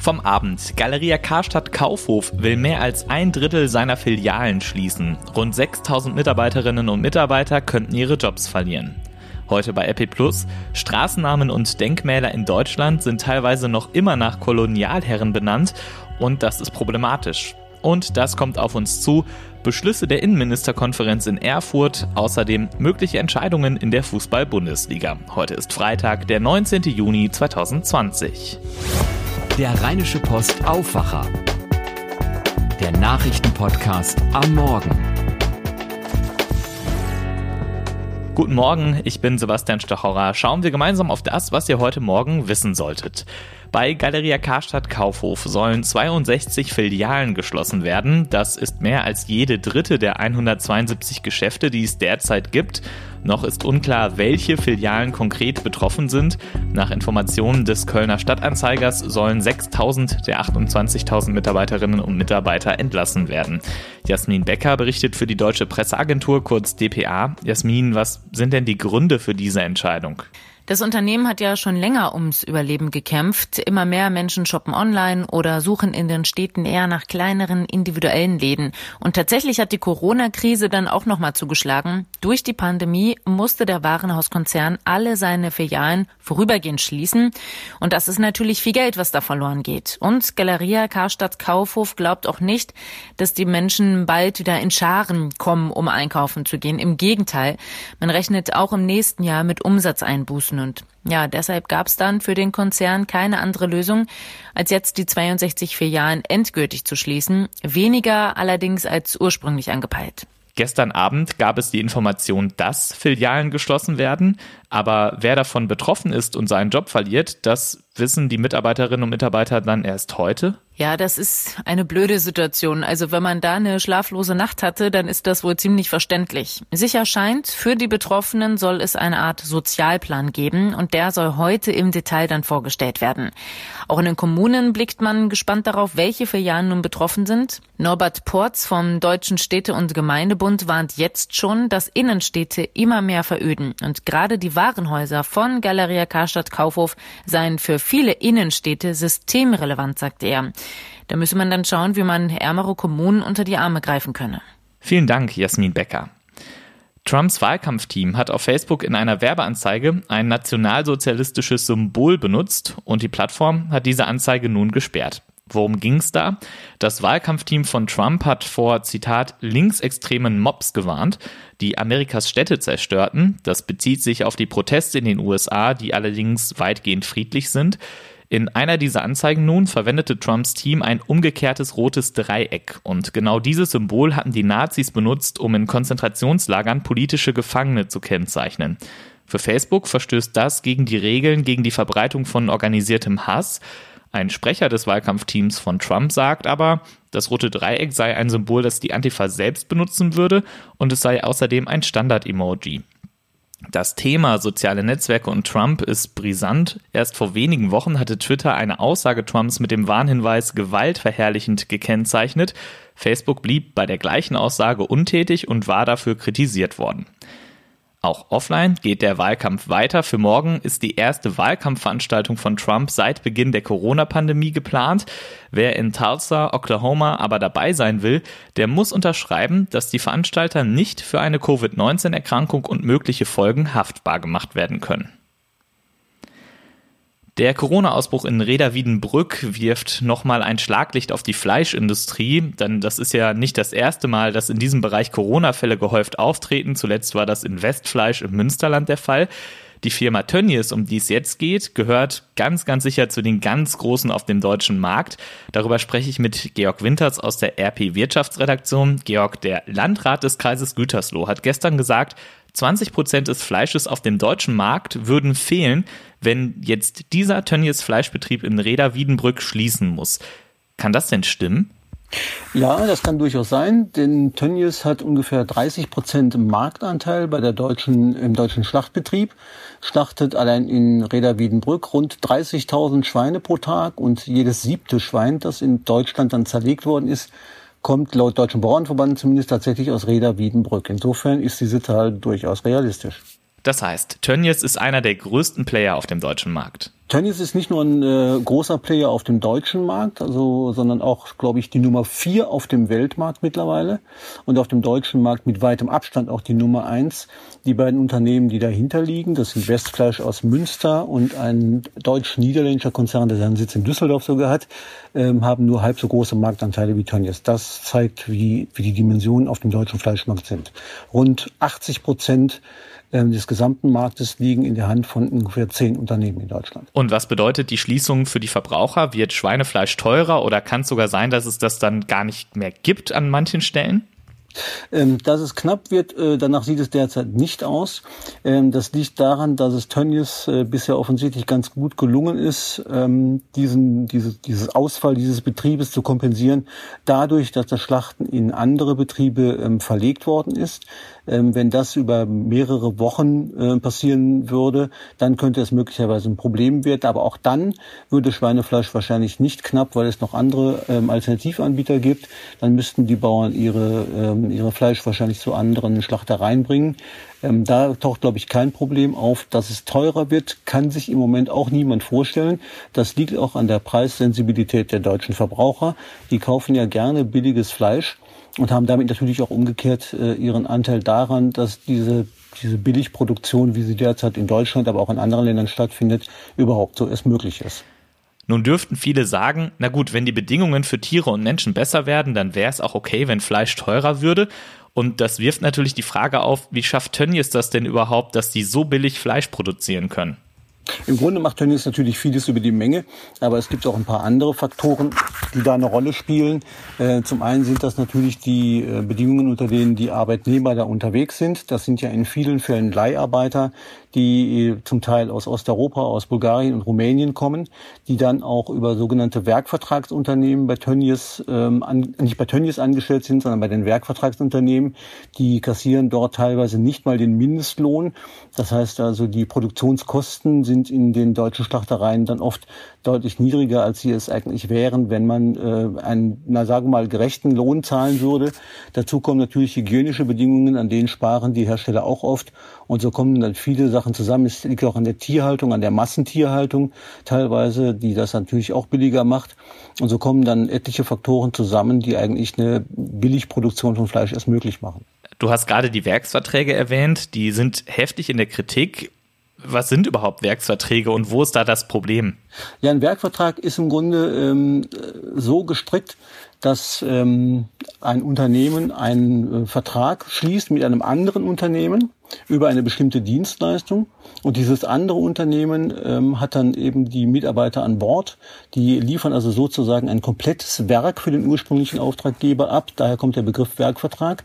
Vom Abend. Galeria Karstadt Kaufhof will mehr als ein Drittel seiner Filialen schließen. Rund 6000 Mitarbeiterinnen und Mitarbeiter könnten ihre Jobs verlieren. Heute bei Epi Plus. Straßennamen und Denkmäler in Deutschland sind teilweise noch immer nach Kolonialherren benannt und das ist problematisch. Und das kommt auf uns zu. Beschlüsse der Innenministerkonferenz in Erfurt, außerdem mögliche Entscheidungen in der Fußball-Bundesliga. Heute ist Freitag, der 19. Juni 2020. Der Rheinische Post Aufwacher. Der Nachrichtenpodcast am Morgen. Guten Morgen, ich bin Sebastian Stachorer. Schauen wir gemeinsam auf das, was ihr heute Morgen wissen solltet. Bei Galeria Karstadt Kaufhof sollen 62 Filialen geschlossen werden. Das ist mehr als jede dritte der 172 Geschäfte, die es derzeit gibt. Noch ist unklar, welche Filialen konkret betroffen sind. Nach Informationen des Kölner Stadtanzeigers sollen 6000 der 28.000 Mitarbeiterinnen und Mitarbeiter entlassen werden. Jasmin Becker berichtet für die Deutsche Presseagentur, kurz DPA. Jasmin, was sind denn die Gründe für diese Entscheidung? Das Unternehmen hat ja schon länger ums Überleben gekämpft. Immer mehr Menschen shoppen online oder suchen in den Städten eher nach kleineren individuellen Läden. Und tatsächlich hat die Corona-Krise dann auch nochmal zugeschlagen. Durch die Pandemie musste der Warenhauskonzern alle seine Filialen vorübergehend schließen. Und das ist natürlich viel Geld, was da verloren geht. Und Galeria Karstadt Kaufhof glaubt auch nicht, dass die Menschen bald wieder in Scharen kommen, um einkaufen zu gehen. Im Gegenteil, man rechnet auch im nächsten Jahr mit Umsatzeinbußen und ja, deshalb gab es dann für den Konzern keine andere Lösung, als jetzt die 62 Filialen endgültig zu schließen, weniger allerdings als ursprünglich angepeilt. Gestern Abend gab es die Information, dass Filialen geschlossen werden, aber wer davon betroffen ist und seinen Job verliert, das wissen die Mitarbeiterinnen und Mitarbeiter dann erst heute? Ja, das ist eine blöde Situation. Also wenn man da eine schlaflose Nacht hatte, dann ist das wohl ziemlich verständlich. Sicher scheint, für die Betroffenen soll es eine Art Sozialplan geben und der soll heute im Detail dann vorgestellt werden. Auch in den Kommunen blickt man gespannt darauf, welche Filialen nun betroffen sind. Norbert Porz vom Deutschen Städte- und Gemeindebund warnt jetzt schon, dass Innenstädte immer mehr veröden und gerade die Warenhäuser von Galeria Karstadt Kaufhof seien für viele Innenstädte systemrelevant, sagt er. Da müsse man dann schauen, wie man ärmere Kommunen unter die Arme greifen könne. Vielen Dank, Jasmin Becker. Trumps Wahlkampfteam hat auf Facebook in einer Werbeanzeige ein nationalsozialistisches Symbol benutzt und die Plattform hat diese Anzeige nun gesperrt. Worum ging's da? Das Wahlkampfteam von Trump hat vor, Zitat, linksextremen Mobs gewarnt, die Amerikas Städte zerstörten. Das bezieht sich auf die Proteste in den USA, die allerdings weitgehend friedlich sind. In einer dieser Anzeigen nun verwendete Trumps Team ein umgekehrtes rotes Dreieck und genau dieses Symbol hatten die Nazis benutzt, um in Konzentrationslagern politische Gefangene zu kennzeichnen. Für Facebook verstößt das gegen die Regeln gegen die Verbreitung von organisiertem Hass. Ein Sprecher des Wahlkampfteams von Trump sagt aber, das rote Dreieck sei ein Symbol, das die Antifa selbst benutzen würde und es sei außerdem ein Standard-Emoji. Das Thema soziale Netzwerke und Trump ist brisant. Erst vor wenigen Wochen hatte Twitter eine Aussage Trumps mit dem Warnhinweis gewaltverherrlichend gekennzeichnet. Facebook blieb bei der gleichen Aussage untätig und war dafür kritisiert worden. Auch offline geht der Wahlkampf weiter. Für morgen ist die erste Wahlkampfveranstaltung von Trump seit Beginn der Corona-Pandemie geplant. Wer in Tulsa, Oklahoma aber dabei sein will, der muss unterschreiben, dass die Veranstalter nicht für eine Covid-19-Erkrankung und mögliche Folgen haftbar gemacht werden können. Der Corona-Ausbruch in Reda-Wiedenbrück wirft nochmal ein Schlaglicht auf die Fleischindustrie, denn das ist ja nicht das erste Mal, dass in diesem Bereich Corona-Fälle gehäuft auftreten. Zuletzt war das in Westfleisch im Münsterland der Fall. Die Firma Tönnies, um die es jetzt geht, gehört ganz, ganz sicher zu den ganz Großen auf dem deutschen Markt. Darüber spreche ich mit Georg Winters aus der RP Wirtschaftsredaktion. Georg, der Landrat des Kreises Gütersloh, hat gestern gesagt, 20 Prozent des Fleisches auf dem deutschen Markt würden fehlen, wenn jetzt dieser Tönnies Fleischbetrieb in Reda Wiedenbrück schließen muss. Kann das denn stimmen? Ja, das kann durchaus sein, denn Tönnies hat ungefähr 30 Prozent Marktanteil bei der deutschen, im deutschen Schlachtbetrieb, schlachtet allein in Reda rund 30.000 Schweine pro Tag und jedes siebte Schwein, das in Deutschland dann zerlegt worden ist, kommt laut Deutschen Bauernverband zumindest tatsächlich aus Reda Wiedenbrück. Insofern ist diese Zahl durchaus realistisch. Das heißt, Tönnies ist einer der größten Player auf dem deutschen Markt. Tönnies ist nicht nur ein äh, großer Player auf dem deutschen Markt, also, sondern auch, glaube ich, die Nummer vier auf dem Weltmarkt mittlerweile und auf dem deutschen Markt mit weitem Abstand auch die Nummer eins. Die beiden Unternehmen, die dahinter liegen, das sind Westfleisch aus Münster und ein deutsch-niederländischer Konzern, der seinen Sitz in Düsseldorf sogar hat, ähm, haben nur halb so große Marktanteile wie Tönnies. Das zeigt, wie, wie die Dimensionen auf dem deutschen Fleischmarkt sind. Rund 80 Prozent des gesamten Marktes liegen in der Hand von ungefähr zehn Unternehmen in Deutschland. Und was bedeutet die Schließung für die Verbraucher? Wird Schweinefleisch teurer oder kann es sogar sein, dass es das dann gar nicht mehr gibt an manchen Stellen? Ähm, dass es knapp wird, äh, danach sieht es derzeit nicht aus. Ähm, das liegt daran, dass es Tönnies äh, bisher offensichtlich ganz gut gelungen ist, ähm, diesen, diese, dieses Ausfall dieses Betriebes zu kompensieren, dadurch, dass das Schlachten in andere Betriebe ähm, verlegt worden ist. Ähm, wenn das über mehrere Wochen äh, passieren würde, dann könnte es möglicherweise ein Problem werden. Aber auch dann würde Schweinefleisch wahrscheinlich nicht knapp, weil es noch andere ähm, Alternativanbieter gibt. Dann müssten die Bauern ihre, ähm, ihre Fleisch wahrscheinlich zu anderen Schlachtereien bringen. Da taucht, glaube ich, kein Problem auf. Dass es teurer wird, kann sich im Moment auch niemand vorstellen. Das liegt auch an der Preissensibilität der deutschen Verbraucher. Die kaufen ja gerne billiges Fleisch und haben damit natürlich auch umgekehrt äh, ihren Anteil daran, dass diese diese Billigproduktion, wie sie derzeit in Deutschland, aber auch in anderen Ländern stattfindet, überhaupt so erst möglich ist. Nun dürften viele sagen, na gut, wenn die Bedingungen für Tiere und Menschen besser werden, dann wäre es auch okay, wenn Fleisch teurer würde. Und das wirft natürlich die Frage auf, wie schafft Tönnies das denn überhaupt, dass die so billig Fleisch produzieren können? Im Grunde macht Tönnies natürlich vieles über die Menge, aber es gibt auch ein paar andere Faktoren, die da eine Rolle spielen. Äh, zum einen sind das natürlich die äh, Bedingungen, unter denen die Arbeitnehmer da unterwegs sind. Das sind ja in vielen Fällen Leiharbeiter, die äh, zum Teil aus Osteuropa, aus Bulgarien und Rumänien kommen, die dann auch über sogenannte Werkvertragsunternehmen bei Tönnies, ähm, an, nicht bei Tönnies angestellt sind, sondern bei den Werkvertragsunternehmen. Die kassieren dort teilweise nicht mal den Mindestlohn. Das heißt also, die Produktionskosten sind in den deutschen Schlachtereien dann oft deutlich niedriger, als sie es eigentlich wären, wenn man äh, einen, na sagen wir mal, gerechten Lohn zahlen würde. Dazu kommen natürlich hygienische Bedingungen, an denen sparen die Hersteller auch oft. Und so kommen dann viele Sachen zusammen. Es liegt auch an der Tierhaltung, an der Massentierhaltung teilweise, die das natürlich auch billiger macht. Und so kommen dann etliche Faktoren zusammen, die eigentlich eine Billigproduktion von Fleisch erst möglich machen. Du hast gerade die Werksverträge erwähnt, die sind heftig in der Kritik. Was sind überhaupt Werksverträge und wo ist da das Problem? Ja, ein Werkvertrag ist im Grunde ähm, so gestrickt, dass ähm, ein Unternehmen einen äh, Vertrag schließt mit einem anderen Unternehmen über eine bestimmte Dienstleistung. Und dieses andere Unternehmen ähm, hat dann eben die Mitarbeiter an Bord. Die liefern also sozusagen ein komplettes Werk für den ursprünglichen Auftraggeber ab. Daher kommt der Begriff Werkvertrag.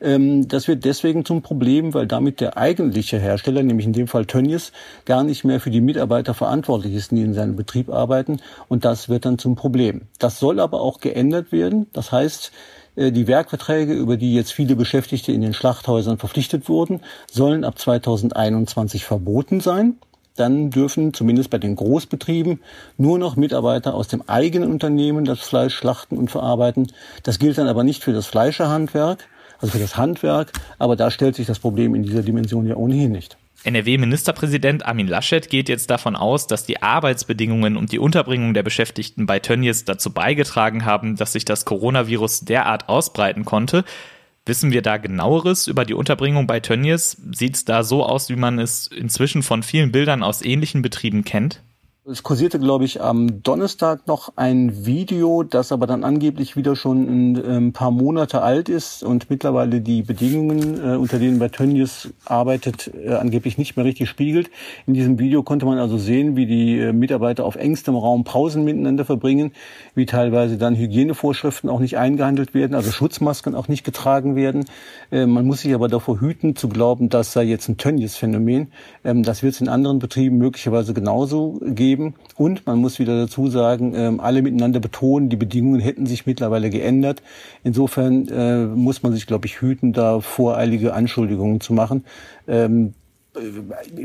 Ähm, das wird deswegen zum Problem, weil damit der eigentliche Hersteller, nämlich in dem Fall Tönnies, gar nicht mehr für die Mitarbeiter verantwortlich ist, die in seinem Betrieb arbeiten. Und das wird dann zum Problem. Das soll aber auch geändert werden. Das heißt, äh, die Werkverträge, über die jetzt viele Beschäftigte in den Schlachthäusern verpflichtet wurden, sollen ab 2021 verboten sein. Dann dürfen zumindest bei den Großbetrieben nur noch Mitarbeiter aus dem eigenen Unternehmen das Fleisch schlachten und verarbeiten. Das gilt dann aber nicht für das Fleischerhandwerk, also für das Handwerk, aber da stellt sich das Problem in dieser Dimension ja ohnehin nicht. NRW-Ministerpräsident Armin Laschet geht jetzt davon aus, dass die Arbeitsbedingungen und die Unterbringung der Beschäftigten bei Tönnies dazu beigetragen haben, dass sich das Coronavirus derart ausbreiten konnte. Wissen wir da genaueres über die Unterbringung bei Tönnies? Sieht es da so aus, wie man es inzwischen von vielen Bildern aus ähnlichen Betrieben kennt? Es kursierte, glaube ich, am Donnerstag noch ein Video, das aber dann angeblich wieder schon ein, ähm, paar Monate alt ist und mittlerweile die Bedingungen, äh, unter denen bei Tönnies arbeitet, äh, angeblich nicht mehr richtig spiegelt. In diesem Video konnte man also sehen, wie die äh, Mitarbeiter auf engstem Raum Pausen miteinander verbringen, wie teilweise dann Hygienevorschriften auch nicht eingehandelt werden, also Schutzmasken auch nicht getragen werden. Äh, man muss sich aber davor hüten, zu glauben, das sei jetzt ein Tönnies-Phänomen. Ähm, das wird es in anderen Betrieben möglicherweise genauso geben geben. Und man muss wieder dazu sagen, ähm, alle miteinander betonen, die Bedingungen hätten sich mittlerweile geändert. Insofern äh, muss man sich, glaube ich, hüten, da voreilige Anschuldigungen zu machen. Ähm, äh,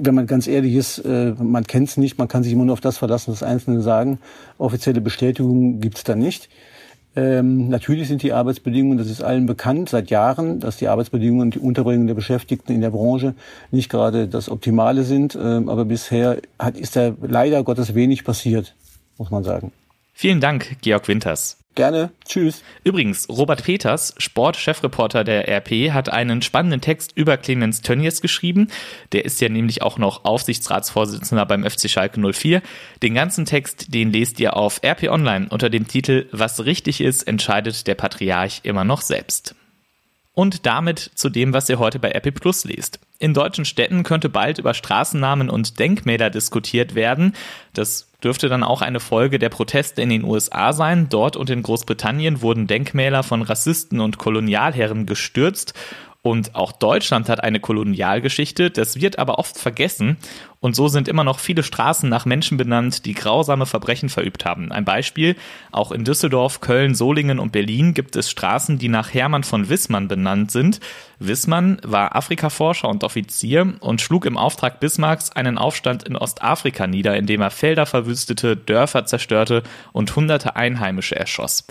wenn man ganz ehrlich ist, äh, man kennt es nicht, man kann sich immer nur auf das verlassen, was Einzelne sagen. Offizielle Bestätigungen gibt es da nicht. Ähm, natürlich sind die Arbeitsbedingungen, das ist allen bekannt seit Jahren, dass die Arbeitsbedingungen und die Unterbringung der Beschäftigten in der Branche nicht gerade das Optimale sind. Ähm, aber bisher hat, ist da leider Gottes wenig passiert, muss man sagen. Vielen Dank, Georg Winters. Gerne. Tschüss. Übrigens, Robert Peters, Sportchefreporter der RP, hat einen spannenden Text über Clemens Tönnies geschrieben. Der ist ja nämlich auch noch Aufsichtsratsvorsitzender beim FC Schalke 04. Den ganzen Text, den lest ihr auf RP Online unter dem Titel Was richtig ist, entscheidet der Patriarch immer noch selbst. Und damit zu dem, was ihr heute bei RP Plus lest. In deutschen Städten könnte bald über Straßennamen und Denkmäler diskutiert werden. Das dürfte dann auch eine Folge der Proteste in den USA sein. Dort und in Großbritannien wurden Denkmäler von Rassisten und Kolonialherren gestürzt und auch Deutschland hat eine Kolonialgeschichte, das wird aber oft vergessen. Und so sind immer noch viele Straßen nach Menschen benannt, die grausame Verbrechen verübt haben. Ein Beispiel, auch in Düsseldorf, Köln, Solingen und Berlin gibt es Straßen, die nach Hermann von Wissmann benannt sind. Wissmann war Afrikaforscher und Offizier und schlug im Auftrag Bismarcks einen Aufstand in Ostafrika nieder, indem er Felder verwüstete, Dörfer zerstörte und hunderte Einheimische erschoss.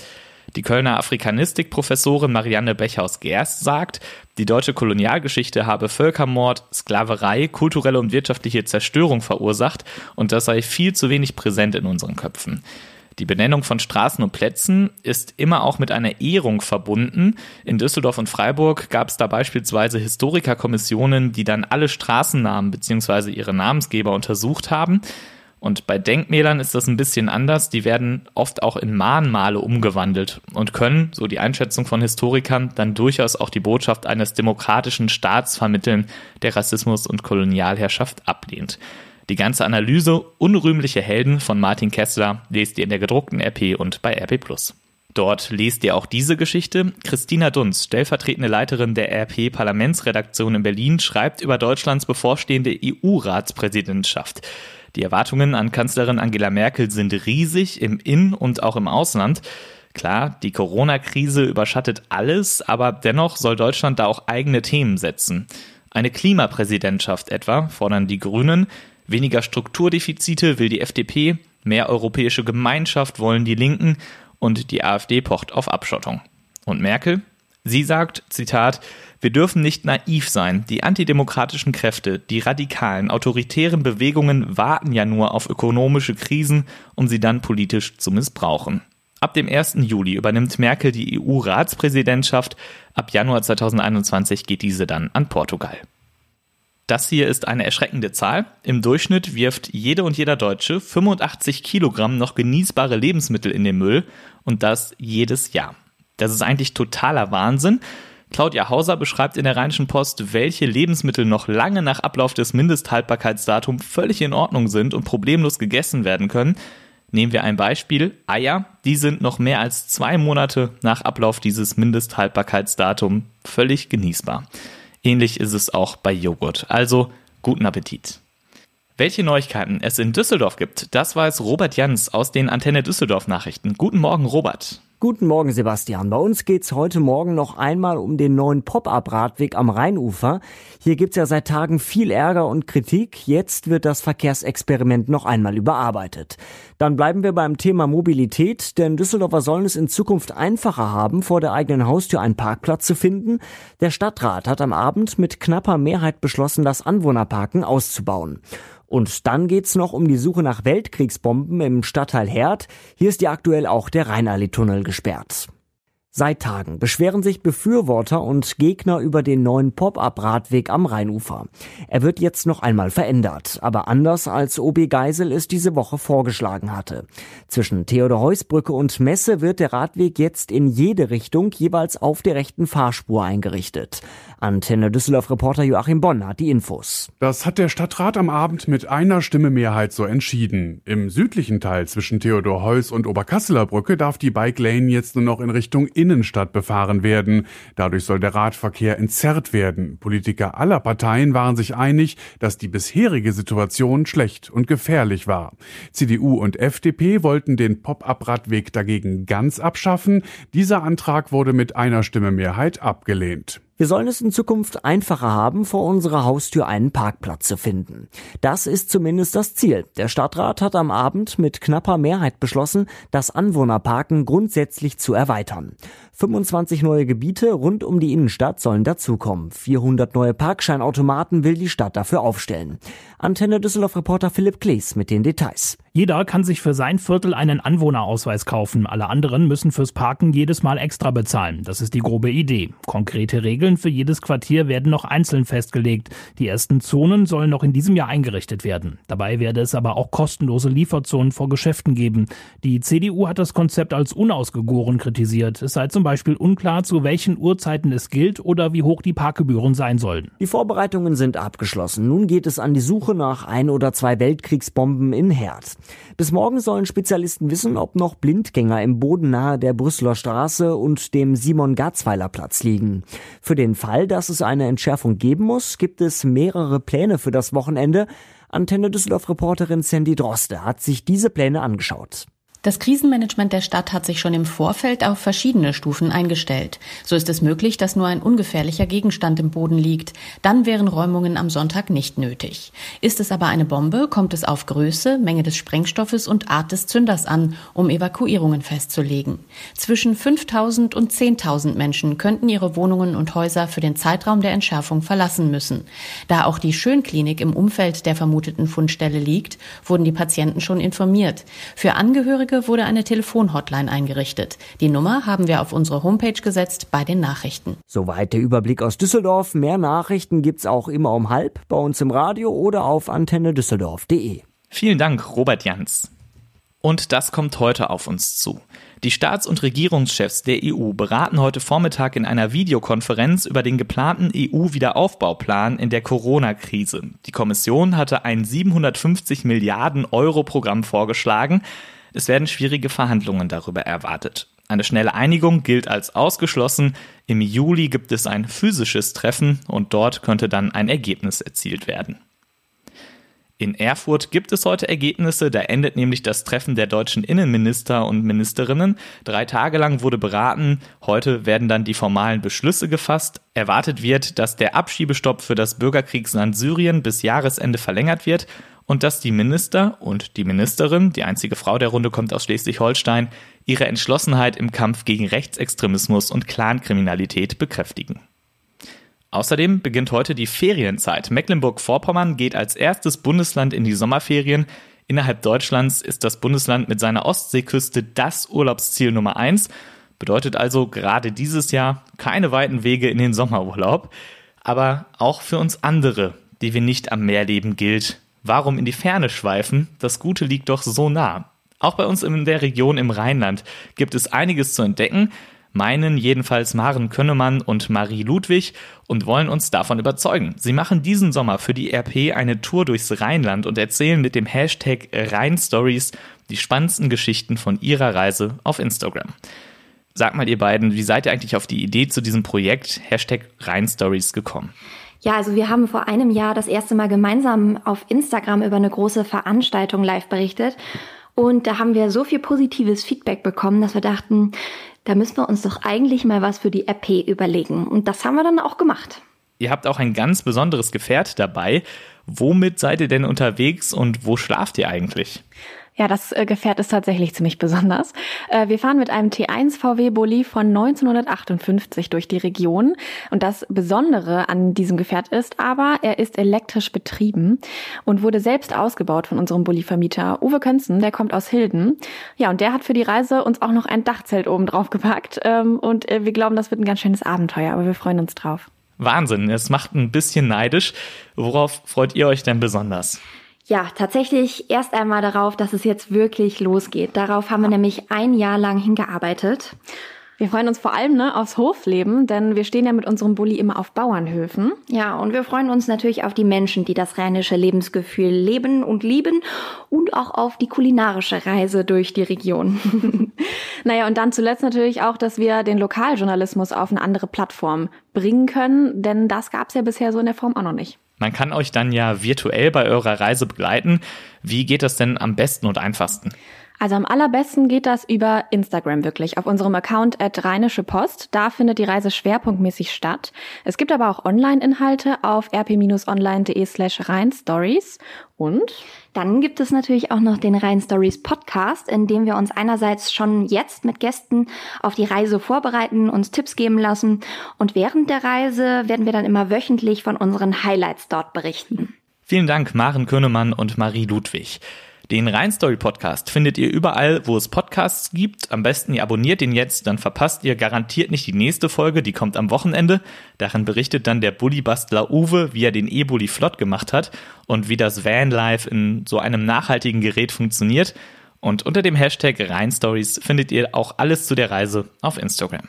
Die Kölner Afrikanistikprofessorin Marianne Bechhaus-Gerst sagt, die deutsche Kolonialgeschichte habe Völkermord, Sklaverei, kulturelle und wirtschaftliche Zerstörung verursacht und das sei viel zu wenig präsent in unseren Köpfen. Die Benennung von Straßen und Plätzen ist immer auch mit einer Ehrung verbunden. In Düsseldorf und Freiburg gab es da beispielsweise Historikerkommissionen, die dann alle Straßennamen bzw. ihre Namensgeber untersucht haben. Und bei Denkmälern ist das ein bisschen anders. Die werden oft auch in Mahnmale umgewandelt und können, so die Einschätzung von Historikern, dann durchaus auch die Botschaft eines demokratischen Staats vermitteln, der Rassismus und Kolonialherrschaft ablehnt. Die ganze Analyse Unrühmliche Helden von Martin Kessler lest ihr in der gedruckten RP und bei RP Dort lest ihr auch diese Geschichte. Christina Dunz, stellvertretende Leiterin der RP Parlamentsredaktion in Berlin, schreibt über Deutschlands bevorstehende EU-Ratspräsidentschaft. Die Erwartungen an Kanzlerin Angela Merkel sind riesig im In- und auch im Ausland. Klar, die Corona-Krise überschattet alles, aber dennoch soll Deutschland da auch eigene Themen setzen. Eine Klimapräsidentschaft etwa fordern die Grünen, weniger Strukturdefizite will die FDP, mehr europäische Gemeinschaft wollen die Linken und die AfD pocht auf Abschottung. Und Merkel? Sie sagt, Zitat, wir dürfen nicht naiv sein. Die antidemokratischen Kräfte, die radikalen, autoritären Bewegungen warten ja nur auf ökonomische Krisen, um sie dann politisch zu missbrauchen. Ab dem 1. Juli übernimmt Merkel die EU-Ratspräsidentschaft. Ab Januar 2021 geht diese dann an Portugal. Das hier ist eine erschreckende Zahl. Im Durchschnitt wirft jede und jeder Deutsche 85 Kilogramm noch genießbare Lebensmittel in den Müll und das jedes Jahr. Das ist eigentlich totaler Wahnsinn. Claudia Hauser beschreibt in der Rheinischen Post, welche Lebensmittel noch lange nach Ablauf des Mindesthaltbarkeitsdatums völlig in Ordnung sind und problemlos gegessen werden können. Nehmen wir ein Beispiel. Eier, die sind noch mehr als zwei Monate nach Ablauf dieses Mindesthaltbarkeitsdatums völlig genießbar. Ähnlich ist es auch bei Joghurt. Also guten Appetit. Welche Neuigkeiten es in Düsseldorf gibt, das weiß Robert Jans aus den Antenne Düsseldorf Nachrichten. Guten Morgen, Robert. Guten Morgen, Sebastian. Bei uns geht's heute Morgen noch einmal um den neuen Pop-up-Radweg am Rheinufer. Hier gibt's ja seit Tagen viel Ärger und Kritik. Jetzt wird das Verkehrsexperiment noch einmal überarbeitet. Dann bleiben wir beim Thema Mobilität, denn Düsseldorfer sollen es in Zukunft einfacher haben, vor der eigenen Haustür einen Parkplatz zu finden. Der Stadtrat hat am Abend mit knapper Mehrheit beschlossen, das Anwohnerparken auszubauen. Und dann geht's noch um die Suche nach Weltkriegsbomben im Stadtteil Herd. Hier ist ja aktuell auch der Rheinalli-Tunnel gesperrt. Seit Tagen beschweren sich Befürworter und Gegner über den neuen Pop-up-Radweg am Rheinufer. Er wird jetzt noch einmal verändert, aber anders als OB Geisel es diese Woche vorgeschlagen hatte. Zwischen Theodor-Heuss-Brücke und Messe wird der Radweg jetzt in jede Richtung jeweils auf der rechten Fahrspur eingerichtet. Antenne Düsseldorf-Reporter Joachim Bonn hat die Infos. Das hat der Stadtrat am Abend mit einer Stimme Mehrheit so entschieden. Im südlichen Teil zwischen Theodor-Heuss und Oberkasseler Brücke darf die Bike Lane jetzt nur noch in Richtung Innenstadt befahren werden. Dadurch soll der Radverkehr entzerrt werden. Politiker aller Parteien waren sich einig, dass die bisherige Situation schlecht und gefährlich war. CDU und FDP wollten den Pop-up-Radweg dagegen ganz abschaffen. Dieser Antrag wurde mit einer Stimme Mehrheit abgelehnt. Wir sollen es in Zukunft einfacher haben, vor unserer Haustür einen Parkplatz zu finden. Das ist zumindest das Ziel. Der Stadtrat hat am Abend mit knapper Mehrheit beschlossen, das Anwohnerparken grundsätzlich zu erweitern. 25 neue Gebiete rund um die Innenstadt sollen dazukommen. 400 neue Parkscheinautomaten will die Stadt dafür aufstellen. Antenne Düsseldorf-Reporter Philipp Klees mit den Details. Jeder kann sich für sein Viertel einen Anwohnerausweis kaufen. Alle anderen müssen fürs Parken jedes Mal extra bezahlen. Das ist die grobe Idee. Konkrete Regeln für jedes Quartier werden noch einzeln festgelegt. Die ersten Zonen sollen noch in diesem Jahr eingerichtet werden. Dabei werde es aber auch kostenlose Lieferzonen vor Geschäften geben. Die CDU hat das Konzept als unausgegoren kritisiert. Es sei zum Beispiel unklar, zu welchen Uhrzeiten es gilt oder wie hoch die Parkgebühren sein sollen. Die Vorbereitungen sind abgeschlossen. Nun geht es an die Suche nach ein oder zwei Weltkriegsbomben in Herz. Bis morgen sollen Spezialisten wissen, ob noch Blindgänger im Boden nahe der Brüsseler Straße und dem Simon-Garzweiler Platz liegen. Für den Fall, dass es eine Entschärfung geben muss, gibt es mehrere Pläne für das Wochenende. Antenne Düsseldorf-Reporterin Sandy Droste hat sich diese Pläne angeschaut. Das Krisenmanagement der Stadt hat sich schon im Vorfeld auf verschiedene Stufen eingestellt. So ist es möglich, dass nur ein ungefährlicher Gegenstand im Boden liegt. Dann wären Räumungen am Sonntag nicht nötig. Ist es aber eine Bombe, kommt es auf Größe, Menge des Sprengstoffes und Art des Zünders an, um Evakuierungen festzulegen. Zwischen 5000 und 10.000 Menschen könnten ihre Wohnungen und Häuser für den Zeitraum der Entschärfung verlassen müssen. Da auch die Schönklinik im Umfeld der vermuteten Fundstelle liegt, wurden die Patienten schon informiert. Für Angehörige Folge wurde eine Telefonhotline eingerichtet. Die Nummer haben wir auf unsere Homepage gesetzt bei den Nachrichten. Soweit der Überblick aus Düsseldorf. Mehr Nachrichten gibt's auch immer um halb bei uns im Radio oder auf antennedüsseldorf.de. Vielen Dank, Robert Jans. Und das kommt heute auf uns zu. Die Staats- und Regierungschefs der EU beraten heute Vormittag in einer Videokonferenz über den geplanten EU-Wiederaufbauplan in der Corona-Krise. Die Kommission hatte ein 750 Milliarden Euro Programm vorgeschlagen. Es werden schwierige Verhandlungen darüber erwartet. Eine schnelle Einigung gilt als ausgeschlossen. Im Juli gibt es ein physisches Treffen und dort könnte dann ein Ergebnis erzielt werden. In Erfurt gibt es heute Ergebnisse, da endet nämlich das Treffen der deutschen Innenminister und Ministerinnen. Drei Tage lang wurde beraten, heute werden dann die formalen Beschlüsse gefasst. Erwartet wird, dass der Abschiebestopp für das Bürgerkriegsland Syrien bis Jahresende verlängert wird und dass die Minister und die Ministerin, die einzige Frau der Runde kommt aus Schleswig-Holstein, ihre Entschlossenheit im Kampf gegen Rechtsextremismus und Clankriminalität bekräftigen. Außerdem beginnt heute die Ferienzeit. Mecklenburg-Vorpommern geht als erstes Bundesland in die Sommerferien. Innerhalb Deutschlands ist das Bundesland mit seiner Ostseeküste das Urlaubsziel Nummer eins. Bedeutet also gerade dieses Jahr keine weiten Wege in den Sommerurlaub. Aber auch für uns andere, die wir nicht am Meer leben, gilt, Warum in die Ferne schweifen? Das Gute liegt doch so nah. Auch bei uns in der Region im Rheinland gibt es einiges zu entdecken, meinen jedenfalls Maren Könnemann und Marie Ludwig und wollen uns davon überzeugen. Sie machen diesen Sommer für die RP eine Tour durchs Rheinland und erzählen mit dem Hashtag Rheinstories die spannendsten Geschichten von ihrer Reise auf Instagram. Sag mal ihr beiden, wie seid ihr eigentlich auf die Idee zu diesem Projekt Hashtag Rheinstories gekommen? Ja, also wir haben vor einem Jahr das erste Mal gemeinsam auf Instagram über eine große Veranstaltung live berichtet. Und da haben wir so viel positives Feedback bekommen, dass wir dachten, da müssen wir uns doch eigentlich mal was für die RP überlegen. Und das haben wir dann auch gemacht. Ihr habt auch ein ganz besonderes Gefährt dabei. Womit seid ihr denn unterwegs und wo schlaft ihr eigentlich? Ja, das äh, Gefährt ist tatsächlich ziemlich besonders. Äh, wir fahren mit einem T1 VW Bulli von 1958 durch die Region. Und das Besondere an diesem Gefährt ist aber, er ist elektrisch betrieben und wurde selbst ausgebaut von unserem Bulli-Vermieter Uwe Könzen. Der kommt aus Hilden. Ja, und der hat für die Reise uns auch noch ein Dachzelt oben drauf gepackt. Ähm, und äh, wir glauben, das wird ein ganz schönes Abenteuer, aber wir freuen uns drauf. Wahnsinn, es macht ein bisschen neidisch. Worauf freut ihr euch denn besonders? Ja, tatsächlich erst einmal darauf, dass es jetzt wirklich losgeht. Darauf haben wir nämlich ein Jahr lang hingearbeitet. Wir freuen uns vor allem ne, aufs Hofleben, denn wir stehen ja mit unserem Bulli immer auf Bauernhöfen. Ja, und wir freuen uns natürlich auf die Menschen, die das rheinische Lebensgefühl leben und lieben und auch auf die kulinarische Reise durch die Region. naja, und dann zuletzt natürlich auch, dass wir den Lokaljournalismus auf eine andere Plattform bringen können, denn das gab es ja bisher so in der Form auch noch nicht. Man kann euch dann ja virtuell bei eurer Reise begleiten. Wie geht das denn am besten und einfachsten? Also am allerbesten geht das über Instagram wirklich, auf unserem Account at Rheinische Post. Da findet die Reise schwerpunktmäßig statt. Es gibt aber auch Online-Inhalte auf rp-online.de slash rheinstories und dann gibt es natürlich auch noch den Rhein Stories Podcast, in dem wir uns einerseits schon jetzt mit Gästen auf die Reise vorbereiten, uns Tipps geben lassen und während der Reise werden wir dann immer wöchentlich von unseren Highlights dort berichten. Vielen Dank, Maren Könemann und Marie Ludwig. Den Rheinstory Podcast findet ihr überall, wo es Podcasts gibt. Am besten ihr abonniert den jetzt, dann verpasst ihr garantiert nicht die nächste Folge, die kommt am Wochenende. Darin berichtet dann der Bullybastler Uwe, wie er den E-Bully flott gemacht hat und wie das Vanlife in so einem nachhaltigen Gerät funktioniert. Und unter dem Hashtag Rheinstories findet ihr auch alles zu der Reise auf Instagram.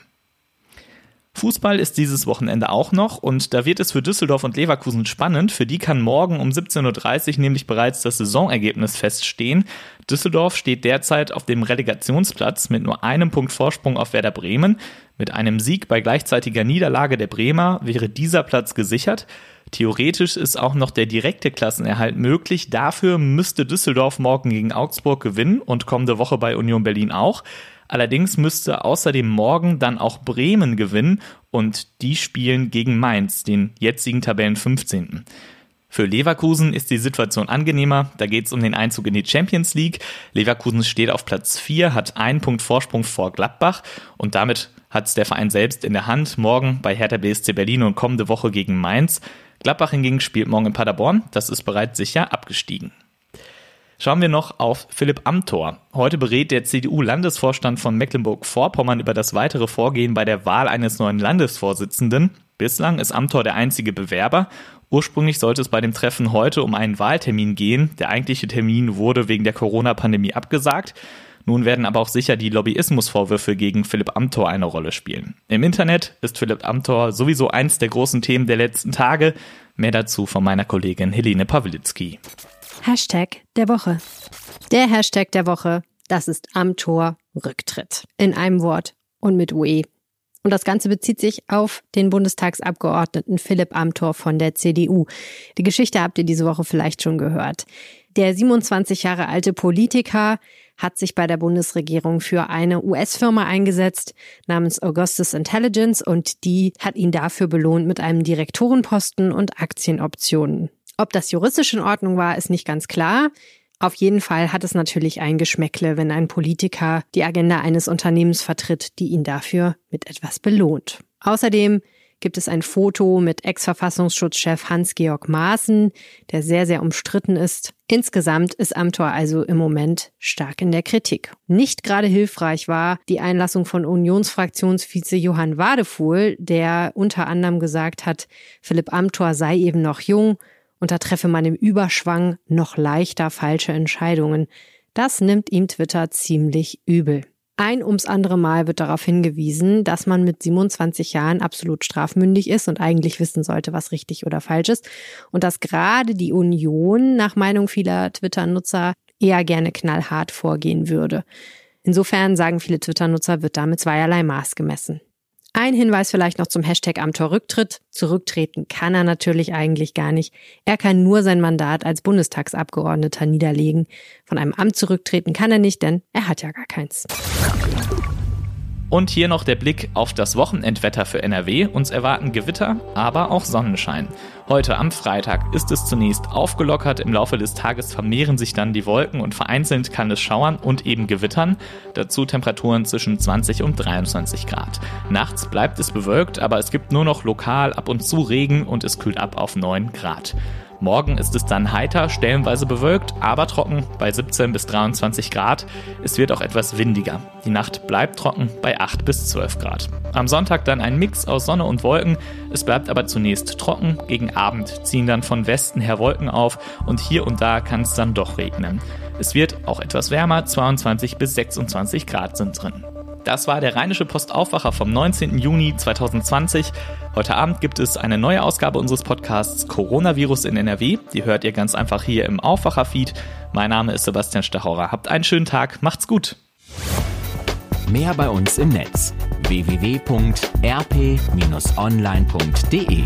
Fußball ist dieses Wochenende auch noch und da wird es für Düsseldorf und Leverkusen spannend. Für die kann morgen um 17.30 Uhr nämlich bereits das Saisonergebnis feststehen. Düsseldorf steht derzeit auf dem Relegationsplatz mit nur einem Punkt Vorsprung auf Werder Bremen. Mit einem Sieg bei gleichzeitiger Niederlage der Bremer wäre dieser Platz gesichert. Theoretisch ist auch noch der direkte Klassenerhalt möglich. Dafür müsste Düsseldorf morgen gegen Augsburg gewinnen und kommende Woche bei Union Berlin auch. Allerdings müsste außerdem morgen dann auch Bremen gewinnen und die spielen gegen Mainz, den jetzigen Tabellen 15. Für Leverkusen ist die Situation angenehmer. Da geht es um den Einzug in die Champions League. Leverkusen steht auf Platz 4, hat einen Punkt Vorsprung vor Gladbach und damit hat es der Verein selbst in der Hand. Morgen bei Hertha BSC Berlin und kommende Woche gegen Mainz. Gladbach hingegen spielt morgen in Paderborn. Das ist bereits sicher abgestiegen. Schauen wir noch auf Philipp Amthor. Heute berät der CDU-Landesvorstand von Mecklenburg-Vorpommern über das weitere Vorgehen bei der Wahl eines neuen Landesvorsitzenden. Bislang ist Amthor der einzige Bewerber. Ursprünglich sollte es bei dem Treffen heute um einen Wahltermin gehen. Der eigentliche Termin wurde wegen der Corona-Pandemie abgesagt. Nun werden aber auch sicher die Lobbyismusvorwürfe gegen Philipp Amthor eine Rolle spielen. Im Internet ist Philipp Amthor sowieso eins der großen Themen der letzten Tage. Mehr dazu von meiner Kollegin Helene Pawlitzki. Hashtag der Woche. Der Hashtag der Woche, das ist am Tor Rücktritt. In einem Wort und mit UE. Und das Ganze bezieht sich auf den Bundestagsabgeordneten Philipp Amthor von der CDU. Die Geschichte habt ihr diese Woche vielleicht schon gehört. Der 27 Jahre alte Politiker hat sich bei der Bundesregierung für eine US-Firma eingesetzt namens Augustus Intelligence und die hat ihn dafür belohnt mit einem Direktorenposten und Aktienoptionen. Ob das juristisch in Ordnung war, ist nicht ganz klar. Auf jeden Fall hat es natürlich ein Geschmäckle, wenn ein Politiker die Agenda eines Unternehmens vertritt, die ihn dafür mit etwas belohnt. Außerdem gibt es ein Foto mit Ex-Verfassungsschutzchef Hans-Georg Maaßen, der sehr, sehr umstritten ist. Insgesamt ist Amtor also im Moment stark in der Kritik. Nicht gerade hilfreich war die Einlassung von Unionsfraktionsvize Johann Wadefuhl, der unter anderem gesagt hat, Philipp Amtor sei eben noch jung und da treffe man im Überschwang noch leichter falsche Entscheidungen. Das nimmt ihm Twitter ziemlich übel. Ein ums andere Mal wird darauf hingewiesen, dass man mit 27 Jahren absolut strafmündig ist und eigentlich wissen sollte, was richtig oder falsch ist. Und dass gerade die Union nach Meinung vieler Twitter-Nutzer eher gerne knallhart vorgehen würde. Insofern sagen viele Twitter-Nutzer, wird damit zweierlei Maß gemessen. Ein Hinweis vielleicht noch zum Hashtag Amtor Rücktritt. Zurücktreten kann er natürlich eigentlich gar nicht. Er kann nur sein Mandat als Bundestagsabgeordneter niederlegen. Von einem Amt zurücktreten kann er nicht, denn er hat ja gar keins. Und hier noch der Blick auf das Wochenendwetter für NRW. Uns erwarten Gewitter, aber auch Sonnenschein. Heute am Freitag ist es zunächst aufgelockert. Im Laufe des Tages vermehren sich dann die Wolken und vereinzelt kann es schauern und eben gewittern. Dazu Temperaturen zwischen 20 und 23 Grad. Nachts bleibt es bewölkt, aber es gibt nur noch lokal ab und zu Regen und es kühlt ab auf 9 Grad. Morgen ist es dann heiter, stellenweise bewölkt, aber trocken bei 17 bis 23 Grad. Es wird auch etwas windiger. Die Nacht bleibt trocken bei 8 bis 12 Grad. Am Sonntag dann ein Mix aus Sonne und Wolken. Es bleibt aber zunächst trocken. Gegen Abend ziehen dann von Westen her Wolken auf und hier und da kann es dann doch regnen. Es wird auch etwas wärmer, 22 bis 26 Grad sind drin. Das war der Rheinische Postaufwacher vom 19. Juni 2020. Heute Abend gibt es eine neue Ausgabe unseres Podcasts Coronavirus in NRW. Die hört ihr ganz einfach hier im Aufwacher-Feed. Mein Name ist Sebastian Stachauer. Habt einen schönen Tag. Macht's gut. Mehr bei uns im Netz www.rp-online.de